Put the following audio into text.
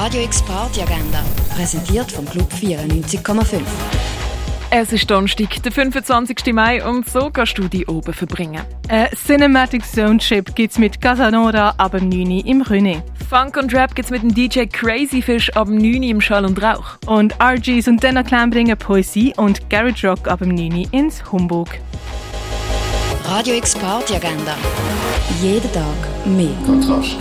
Radio X Party Agenda, präsentiert vom Club 94,5. Es ist Donnerstag, der 25. Mai und so kannst du die oben verbringen. Ein Cinematic Zone Chip gibt's mit Casanova ab dem 9 im René. Funk und Rap gibt's mit dem DJ Crazy Fish ab dem 9 im Schall und Rauch. Und RGs und Denner Clan bringen Poesie und Garage Rock ab dem 9 ins Humbug. Radio X Party Agenda. Jeden Tag mehr. Kontrast.